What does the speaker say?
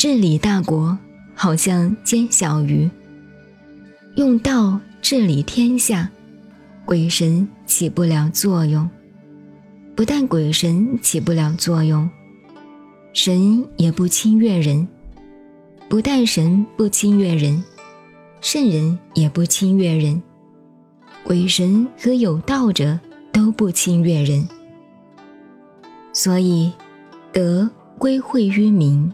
治理大国好像煎小鱼，用道治理天下，鬼神起不了作用，不但鬼神起不了作用。神也不侵略人，不但神不侵略人，圣人也不侵略人，鬼神和有道者都不侵略人。所以德归惠于民。